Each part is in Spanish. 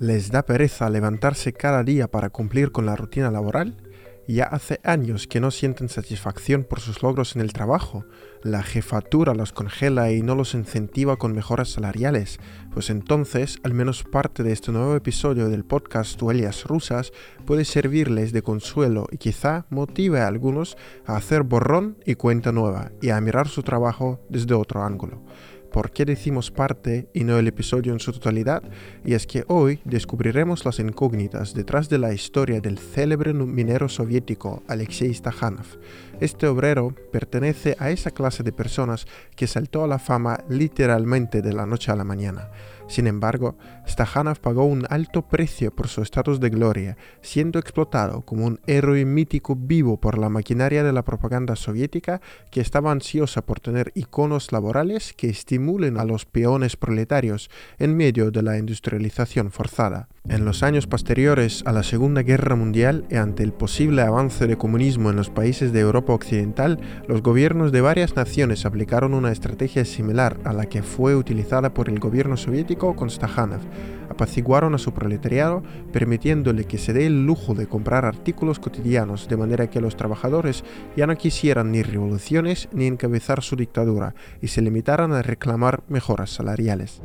¿Les da pereza levantarse cada día para cumplir con la rutina laboral? Ya hace años que no sienten satisfacción por sus logros en el trabajo. La jefatura los congela y no los incentiva con mejoras salariales. Pues entonces, al menos parte de este nuevo episodio del podcast Huellas Rusas puede servirles de consuelo y quizá motive a algunos a hacer borrón y cuenta nueva y a mirar su trabajo desde otro ángulo por qué decimos parte y no el episodio en su totalidad, y es que hoy descubriremos las incógnitas detrás de la historia del célebre minero soviético Alexei Stakhanov. Este obrero pertenece a esa clase de personas que saltó a la fama literalmente de la noche a la mañana. Sin embargo, Stakhanov pagó un alto precio por su estatus de gloria, siendo explotado como un héroe mítico vivo por la maquinaria de la propaganda soviética que estaba ansiosa por tener iconos laborales que estimulen a los peones proletarios en medio de la industrialización forzada. En los años posteriores a la Segunda Guerra Mundial y ante el posible avance de comunismo en los países de Europa Occidental, los gobiernos de varias naciones aplicaron una estrategia similar a la que fue utilizada por el gobierno soviético con Stakhanov. Apaciguaron a su proletariado, permitiéndole que se dé el lujo de comprar artículos cotidianos de manera que los trabajadores ya no quisieran ni revoluciones ni encabezar su dictadura y se limitaran a reclamar mejoras salariales.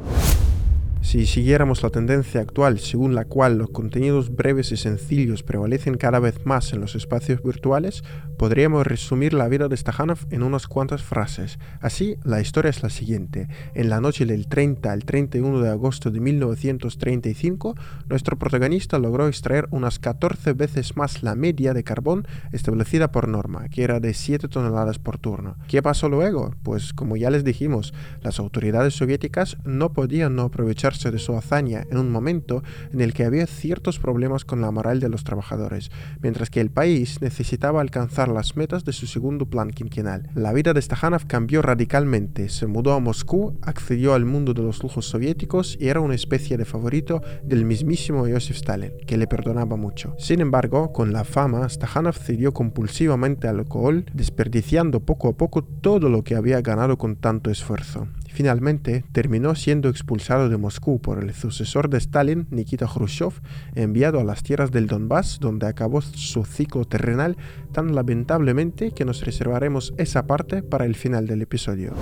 Si siguiéramos la tendencia actual según la cual los contenidos breves y sencillos prevalecen cada vez más en los espacios virtuales, podríamos resumir la vida de Stakhanov en unas cuantas frases. Así, la historia es la siguiente. En la noche del 30 al 31 de agosto de 1935, nuestro protagonista logró extraer unas 14 veces más la media de carbón establecida por norma, que era de 7 toneladas por turno. ¿Qué pasó luego? Pues como ya les dijimos, las autoridades soviéticas no podían no aprovechar de su hazaña en un momento en el que había ciertos problemas con la moral de los trabajadores, mientras que el país necesitaba alcanzar las metas de su segundo plan quinquenal. La vida de Stakhanov cambió radicalmente, se mudó a Moscú, accedió al mundo de los lujos soviéticos y era una especie de favorito del mismísimo Joseph Stalin, que le perdonaba mucho. Sin embargo, con la fama, Stakhanov cedió compulsivamente al alcohol, desperdiciando poco a poco todo lo que había ganado con tanto esfuerzo. Finalmente, terminó siendo expulsado de Moscú por el sucesor de Stalin, Nikita Khrushchev, enviado a las tierras del Donbass, donde acabó su ciclo terrenal tan lamentablemente que nos reservaremos esa parte para el final del episodio.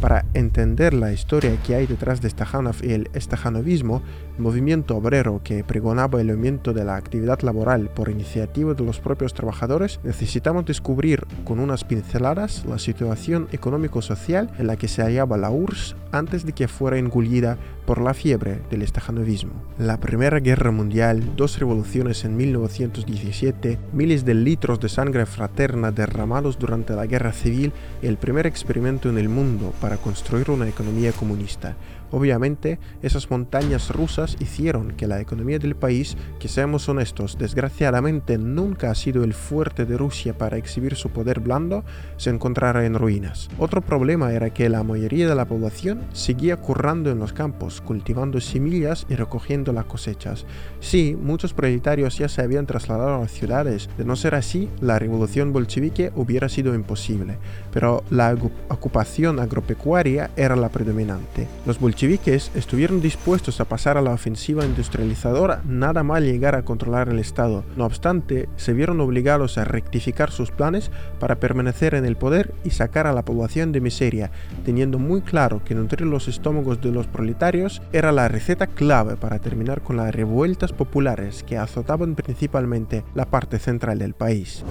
Para entender la historia que hay detrás de Stakhanov y el stakanovismo, movimiento obrero que pregonaba el aumento de la actividad laboral por iniciativa de los propios trabajadores, necesitamos descubrir con unas pinceladas la situación económico-social en la que se hallaba la URSS antes de que fuera engullida por la fiebre del estajanovismo. La Primera Guerra Mundial, dos revoluciones en 1917, miles de litros de sangre fraterna derramados durante la Guerra Civil y el primer experimento en el mundo para construir una economía comunista Obviamente, esas montañas rusas hicieron que la economía del país, que seamos honestos, desgraciadamente nunca ha sido el fuerte de Rusia para exhibir su poder blando, se encontrara en ruinas. Otro problema era que la mayoría de la población seguía currando en los campos, cultivando semillas y recogiendo las cosechas. Sí, muchos proletarios ya se habían trasladado a las ciudades. De no ser así, la revolución bolchevique hubiera sido imposible, pero la ocupación agropecuaria era la predominante. Los estuvieron dispuestos a pasar a la ofensiva industrializadora nada mal llegar a controlar el Estado. No obstante, se vieron obligados a rectificar sus planes para permanecer en el poder y sacar a la población de miseria, teniendo muy claro que nutrir los estómagos de los proletarios era la receta clave para terminar con las revueltas populares que azotaban principalmente la parte central del país.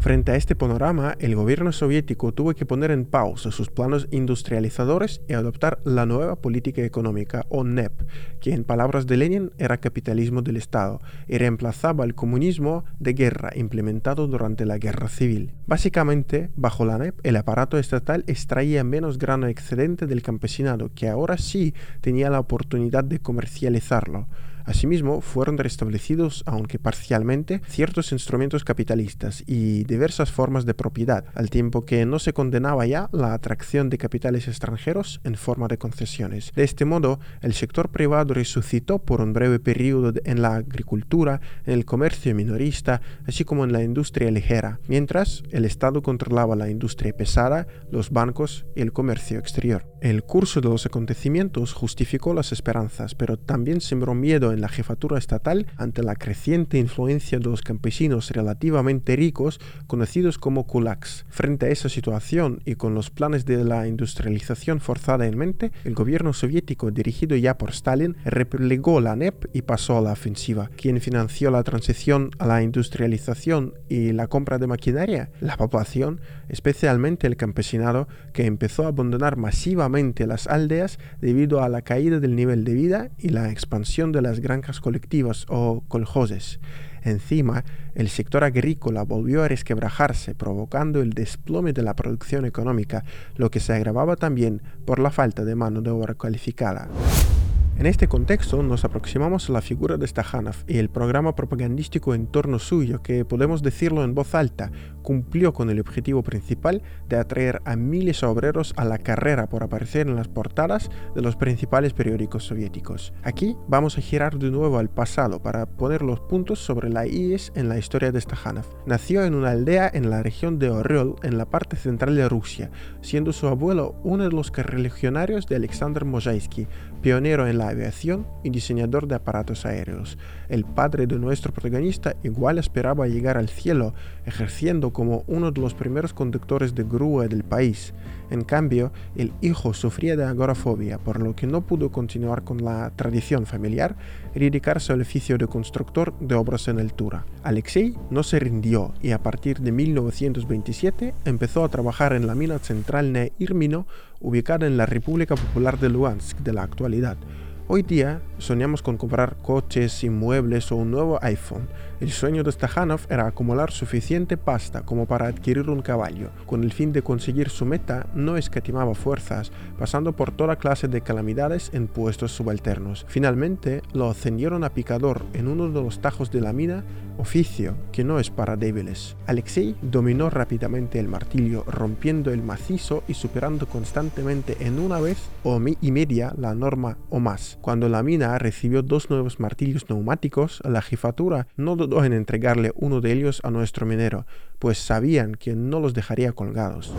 Frente a este panorama, el gobierno soviético tuvo que poner en pausa sus planos industrializadores y adoptar la nueva política económica, o NEP, que en palabras de Lenin era capitalismo del Estado y reemplazaba el comunismo de guerra implementado durante la guerra civil. Básicamente, bajo la NEP, el aparato estatal extraía menos grano excedente del campesinado, que ahora sí tenía la oportunidad de comercializarlo. Asimismo, fueron restablecidos, aunque parcialmente, ciertos instrumentos capitalistas y diversas formas de propiedad, al tiempo que no se condenaba ya la atracción de capitales extranjeros en forma de concesiones. De este modo, el sector privado resucitó por un breve periodo en la agricultura, en el comercio minorista, así como en la industria ligera, mientras el Estado controlaba la industria pesada, los bancos y el comercio exterior. El curso de los acontecimientos justificó las esperanzas, pero también sembró miedo en la jefatura estatal ante la creciente influencia de los campesinos relativamente ricos, conocidos como kulaks. Frente a esa situación y con los planes de la industrialización forzada en mente, el gobierno soviético, dirigido ya por Stalin, replegó la NEP y pasó a la ofensiva. ¿Quién financió la transición a la industrialización y la compra de maquinaria? La población, especialmente el campesinado, que empezó a abandonar masivamente las aldeas debido a la caída del nivel de vida y la expansión de las granjas colectivas o coljoses. Encima, el sector agrícola volvió a resquebrajarse, provocando el desplome de la producción económica, lo que se agravaba también por la falta de mano de obra calificada. En este contexto nos aproximamos a la figura de Stajanov y el programa propagandístico en torno suyo que, podemos decirlo en voz alta, cumplió con el objetivo principal de atraer a miles de obreros a la carrera por aparecer en las portadas de los principales periódicos soviéticos. Aquí vamos a girar de nuevo al pasado para poner los puntos sobre la IES en la historia de Stajanov. Nació en una aldea en la región de Oryol, en la parte central de Rusia, siendo su abuelo uno de los religionarios de Alexander Mojaisky, pionero en la aviación y diseñador de aparatos aéreos. El padre de nuestro protagonista igual esperaba llegar al cielo, ejerciendo como uno de los primeros conductores de grúa del país. En cambio, el hijo sufría de agorafobia, por lo que no pudo continuar con la tradición familiar y dedicarse al oficio de constructor de obras en altura. Alexei no se rindió y a partir de 1927 empezó a trabajar en la mina central de Irmino, ubicada en la República Popular de Luhansk de la actualidad. Hoy día soñamos con comprar coches, inmuebles o un nuevo iPhone. El sueño de Stajanov era acumular suficiente pasta como para adquirir un caballo. Con el fin de conseguir su meta, no escatimaba fuerzas, pasando por toda clase de calamidades en puestos subalternos. Finalmente, lo ascendieron a picador en uno de los tajos de la mina, oficio que no es para débiles. Alexei dominó rápidamente el martillo, rompiendo el macizo y superando constantemente en una vez o y media la norma o más. Cuando la mina recibió dos nuevos martillos neumáticos, la jefatura no dudó en entregarle uno de ellos a nuestro minero, pues sabían que no los dejaría colgados.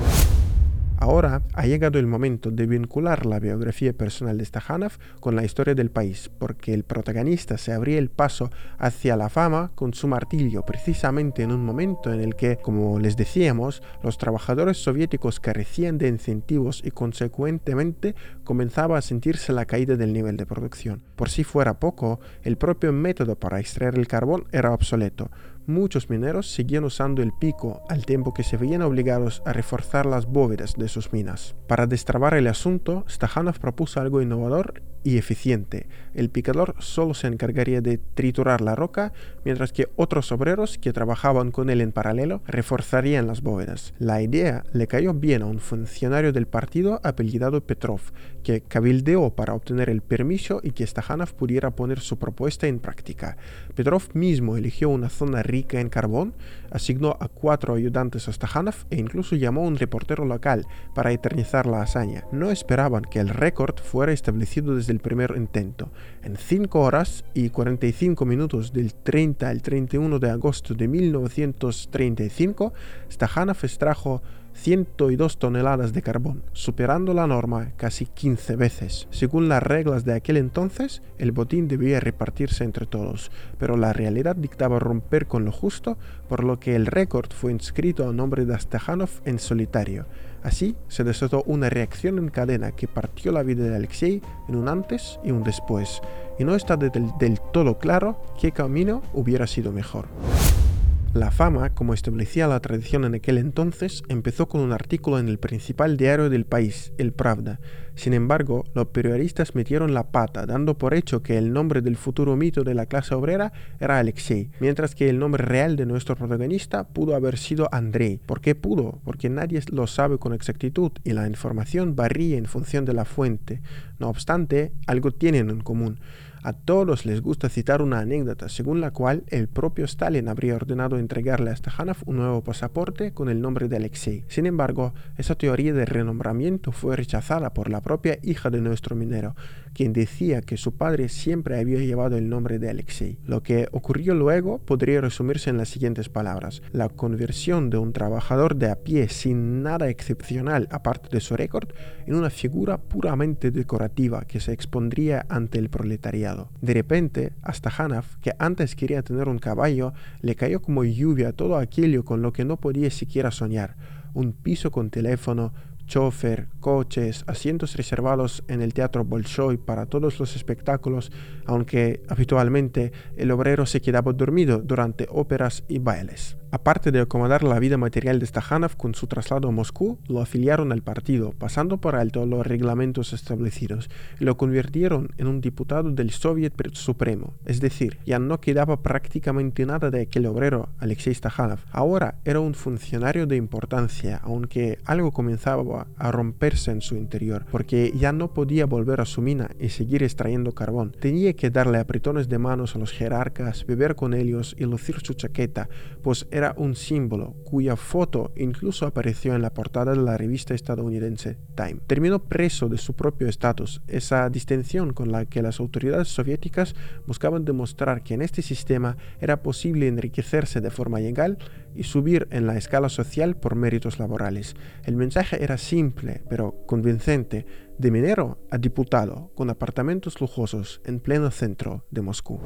Ahora ha llegado el momento de vincular la biografía personal de Stajanov con la historia del país, porque el protagonista se abría el paso hacia la fama con su martillo, precisamente en un momento en el que, como les decíamos, los trabajadores soviéticos carecían de incentivos y consecuentemente comenzaba a sentirse la caída del nivel de producción. Por si fuera poco, el propio método para extraer el carbón era obsoleto, muchos mineros seguían usando el pico al tiempo que se veían obligados a reforzar las bóvedas de sus minas. Para destrabar el asunto, Stajanov propuso algo innovador y eficiente. El picador solo se encargaría de triturar la roca, mientras que otros obreros que trabajaban con él en paralelo reforzarían las bóvedas. La idea le cayó bien a un funcionario del partido apellidado Petrov, que cabildeó para obtener el permiso y que Stajanov pudiera poner su propuesta en práctica. Petrov mismo eligió una zona rica en carbón, asignó a cuatro ayudantes a Stajanov e incluso llamó a un reportero local para eternizar la hazaña. No esperaban que el récord fuera establecido desde el primer intento. En 5 horas y 45 minutos del 30 al 31 de agosto de 1935, Stajanov extrajo 102 toneladas de carbón, superando la norma casi 15 veces. Según las reglas de aquel entonces, el botín debía repartirse entre todos, pero la realidad dictaba romper con lo justo, por lo que el récord fue inscrito a nombre de Stajanov en solitario. Así se desató una reacción en cadena que partió la vida de Alexei en un antes y un después, y no está del, todo claro qué camino hubiera sido mejor. La fama, como establecía la tradición en aquel entonces, empezó con un artículo en el principal diario del país, El Pravda. Sin embargo, los periodistas metieron la pata, dando por hecho que el nombre del futuro mito de la clase obrera era Alexei, mientras que el nombre real de nuestro protagonista pudo haber sido Andrei. ¿Por qué pudo? Porque nadie lo sabe con exactitud y la información varía en función de la fuente. No obstante, algo tienen en común A todos les gusta citar una anécdota según la cual el propio Stalin habría ordenado entregarle a Stajanov un nuevo pasaporte con el nombre de Alexei. Sin embargo, esa teoría de renombramiento fue rechazada por la propia hija de nuestro minero, quien decía que su padre siempre había llevado el nombre de Alexei. Lo que ocurrió luego podría resumirse en las siguientes palabras. La conversión de un trabajador de a pie sin nada excepcional aparte de su récord en una figura puramente decorativa que se expondría ante el proletariado. De repente, hasta Hanaf, que antes quería tener un caballo, le cayó como lluvia todo aquello con lo que no podía siquiera soñar. Un piso con teléfono, chofer, coches, asientos reservados en el Teatro Bolshoi para todos los espectáculos, aunque habitualmente el obrero se quedaba dormido durante óperas y bailes. Aparte de acomodar la vida material de Stajanov con su traslado a Moscú, lo afiliaron al partido, pasando por alto los reglamentos establecidos, y lo convirtieron en un diputado del Soviet Supremo. Es decir, ya no quedaba prácticamente nada de aquel obrero, Alexei Stajanov. Ahora era un funcionario de importancia, aunque algo comenzaba a romperse en su interior, porque ya no podía volver a su mina y seguir extrayendo carbón. Tenía que darle apretones de manos a los jerarcas, beber con ellos y lucir su chaqueta, pues era un símbolo cuya foto incluso apareció en la portada de la revista estadounidense Time. Terminó preso de su propio estatus, esa distinción con la que las autoridades soviéticas buscaban demostrar que en este sistema era posible enriquecerse de forma legal y subir en la escala social por méritos laborales. El mensaje era simple, pero convincente, de minero a diputado, con apartamentos lujosos en pleno centro de Moscú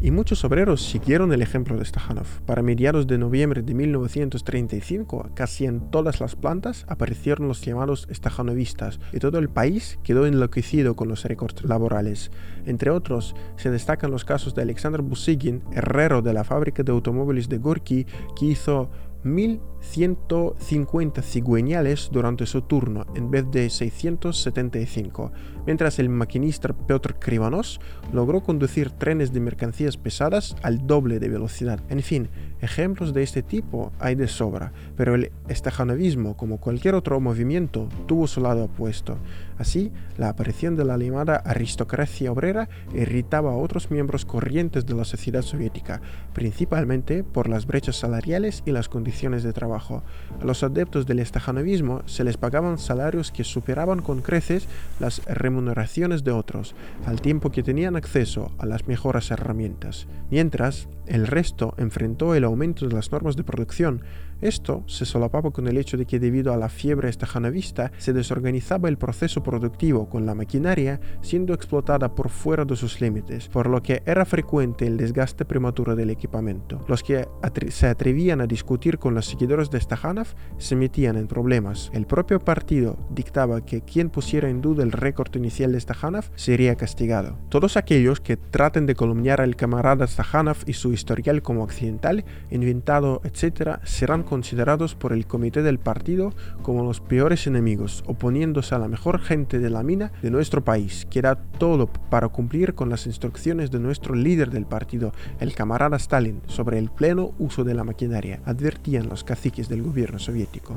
y muchos obreros siguieron el ejemplo de Stajanov. Para mediados de noviembre de 1935, casi en todas las plantas aparecieron los llamados stajanovistas y todo el país quedó enloquecido con los récords laborales. Entre otros, se destacan los casos de Alexander Busigin, herrero de la fábrica de automóviles de Gorky, que hizo 1.150 cigüeñales durante su turno en vez de 675, mientras el maquinista Piotr Krivanos logró conducir trenes de mercancías pesadas al doble de velocidad. En fin, ejemplos de este tipo hay de sobra, pero el estajanovismo, como cualquier otro movimiento, tuvo su lado opuesto. Así, la aparición de la llamada aristocracia obrera irritaba a otros miembros corrientes de la sociedad soviética, principalmente por las brechas salariales y las condiciones de trabajo. A los adeptos del estajanovismo se les pagaban salarios que superaban con creces las remuneraciones de otros, al tiempo que tenían acceso a las mejores herramientas, mientras el resto enfrentó el aumento de las normas de producción, esto se solapaba con el hecho de que debido a la fiebre estajanovista se desorganizaba el proceso productivo con la maquinaria siendo explotada por fuera de sus límites, por lo que era frecuente el desgaste prematuro del equipamiento. Los que se atrevían a discutir con los seguidores de Stajanov se metían en problemas. El propio partido dictaba que quien pusiera en duda el récord inicial de Stajanov sería castigado. Todos aquellos que traten de columniar al camarada Stajanov y su historial como accidental, inventado, etc., serán considerados por el comité del partido como los peores enemigos, oponiéndose a la mejor gente de la mina de nuestro país, que era todo para cumplir con las instrucciones de nuestro líder del partido, el camarada Stalin, sobre el pleno uso de la maquinaria, advertían los caciques del gobierno soviético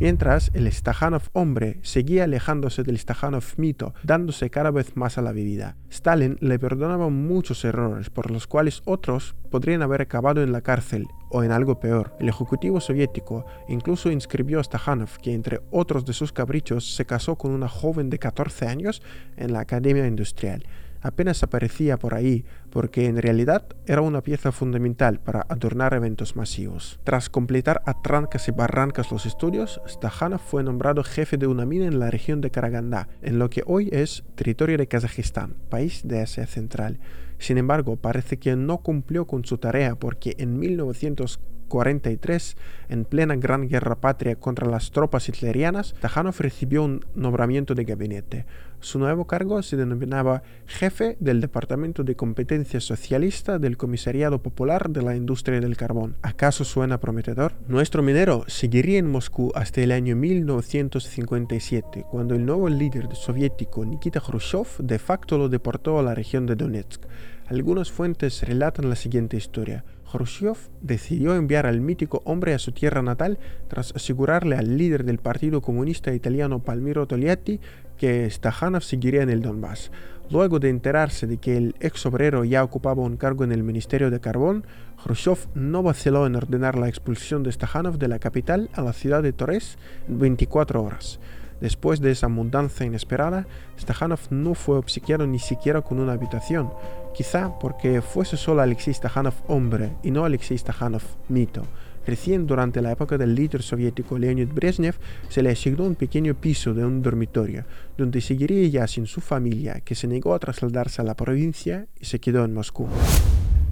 mientras el Stajanov hombre seguía alejándose del Stajanov mito, dándose cada vez más a la bebida. Stalin le perdonaba muchos errores por los cuales otros podrían haber acabado en la cárcel o en algo peor. El ejecutivo soviético incluso inscribió a Stajanov, que entre otros de sus caprichos se casó con una joven de 14 años en la Academia Industrial apenas aparecía por ahí porque en realidad era una pieza fundamental para adornar eventos masivos. Tras completar a trancas y barrancas los estudios, Stajanov fue nombrado jefe de una mina en la región de Karagandá, en lo que hoy es territorio de Kazajistán, país de Asia Central. Sin embargo, parece que no cumplió con su tarea porque en 1940 43, en plena Gran Guerra Patria contra las tropas hitlerianas, Tajanov recibió un nombramiento de gabinete. Su nuevo cargo se denominaba jefe del Departamento de Competencia Socialista del Comisariado Popular de la Industria del Carbón. ¿Acaso suena prometedor? Nuestro minero seguiría en Moscú hasta el año 1957, cuando el nuevo líder soviético Nikita Khrushchev de facto lo deportó a la región de Donetsk. Algunas fuentes relatan la siguiente historia. Khrushchev decidió enviar al mítico hombre a su tierra natal tras asegurarle al líder del Partido Comunista Italiano Palmiro Togliatti que Stakhanov seguiría en el Donbass. Luego de enterarse de que el ex obrero ya ocupaba un cargo en el Ministerio de Carbón, Khrushchev no vaciló en ordenar la expulsión de Stakhanov de la capital a la ciudad de Torres en 24 horas. Después de esa mudanza inesperada, Stakhanov no fue obsequiado ni siquiera con una habitación, quizá porque fuese solo Alexei Stakhanov hombre y no Alexei Stakhanov mito. Recién durante la época del líder soviético Leonid Brezhnev se le asignó un pequeño piso de un dormitorio, donde seguiría ya sin su familia, que se negó a trasladarse a la provincia y se quedó en Moscú.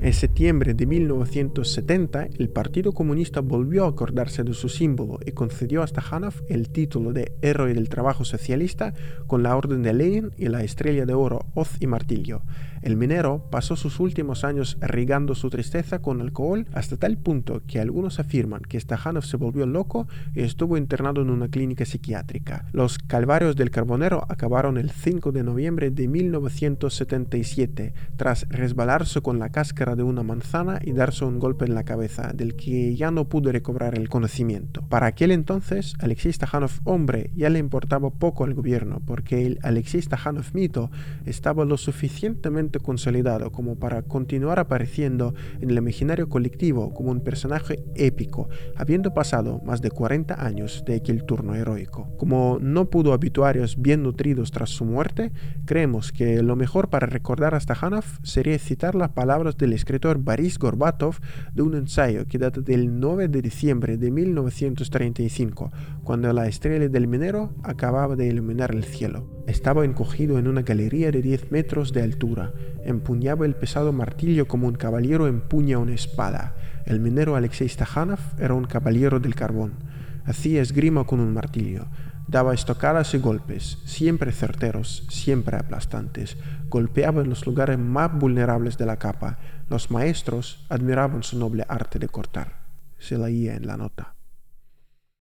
En septiembre de 1970, el Partido Comunista volvió a acordarse de su símbolo y concedió a Stakhanov el título de Héroe del Trabajo Socialista con la Orden de Lenin y la Estrella de Oro, Hoz y Martillo. El minero pasó sus últimos años regando su tristeza con alcohol hasta tal punto que algunos afirman que Stakhanov se volvió loco y estuvo internado en una clínica psiquiátrica. Los calvarios del carbonero acabaron el 5 de noviembre de 1977 tras resbalarse con la cáscara de una manzana y darse un golpe en la cabeza del que ya no pudo recobrar el conocimiento. Para aquel entonces, Alexei Stakhanov hombre ya le importaba poco al gobierno porque el Alexei Stakhanov mito estaba lo suficientemente consolidado como para continuar apareciendo en el imaginario colectivo como un personaje épico, habiendo pasado más de 40 años de aquel turno heroico. Como no pudo habituarios bien nutridos tras su muerte, creemos que lo mejor para recordar a Stakhanov sería citar las palabras del escritor Boris Gorbatov de un ensayo que data del 9 de diciembre de 1935, cuando la estrella del minero acababa de iluminar el cielo. Estaba encogido en una galería de 10 metros de altura. Empuñaba el pesado martillo como un caballero empuña una espada. El minero Alexei Stakhanov era un caballero del carbón. Hacía esgrima con un martillo. Daba estocadas y golpes, siempre certeros, siempre aplastantes. Golpeaba en los lugares más vulnerables de la capa. Los maestros admiraban su noble arte de cortar. Se leía en la nota.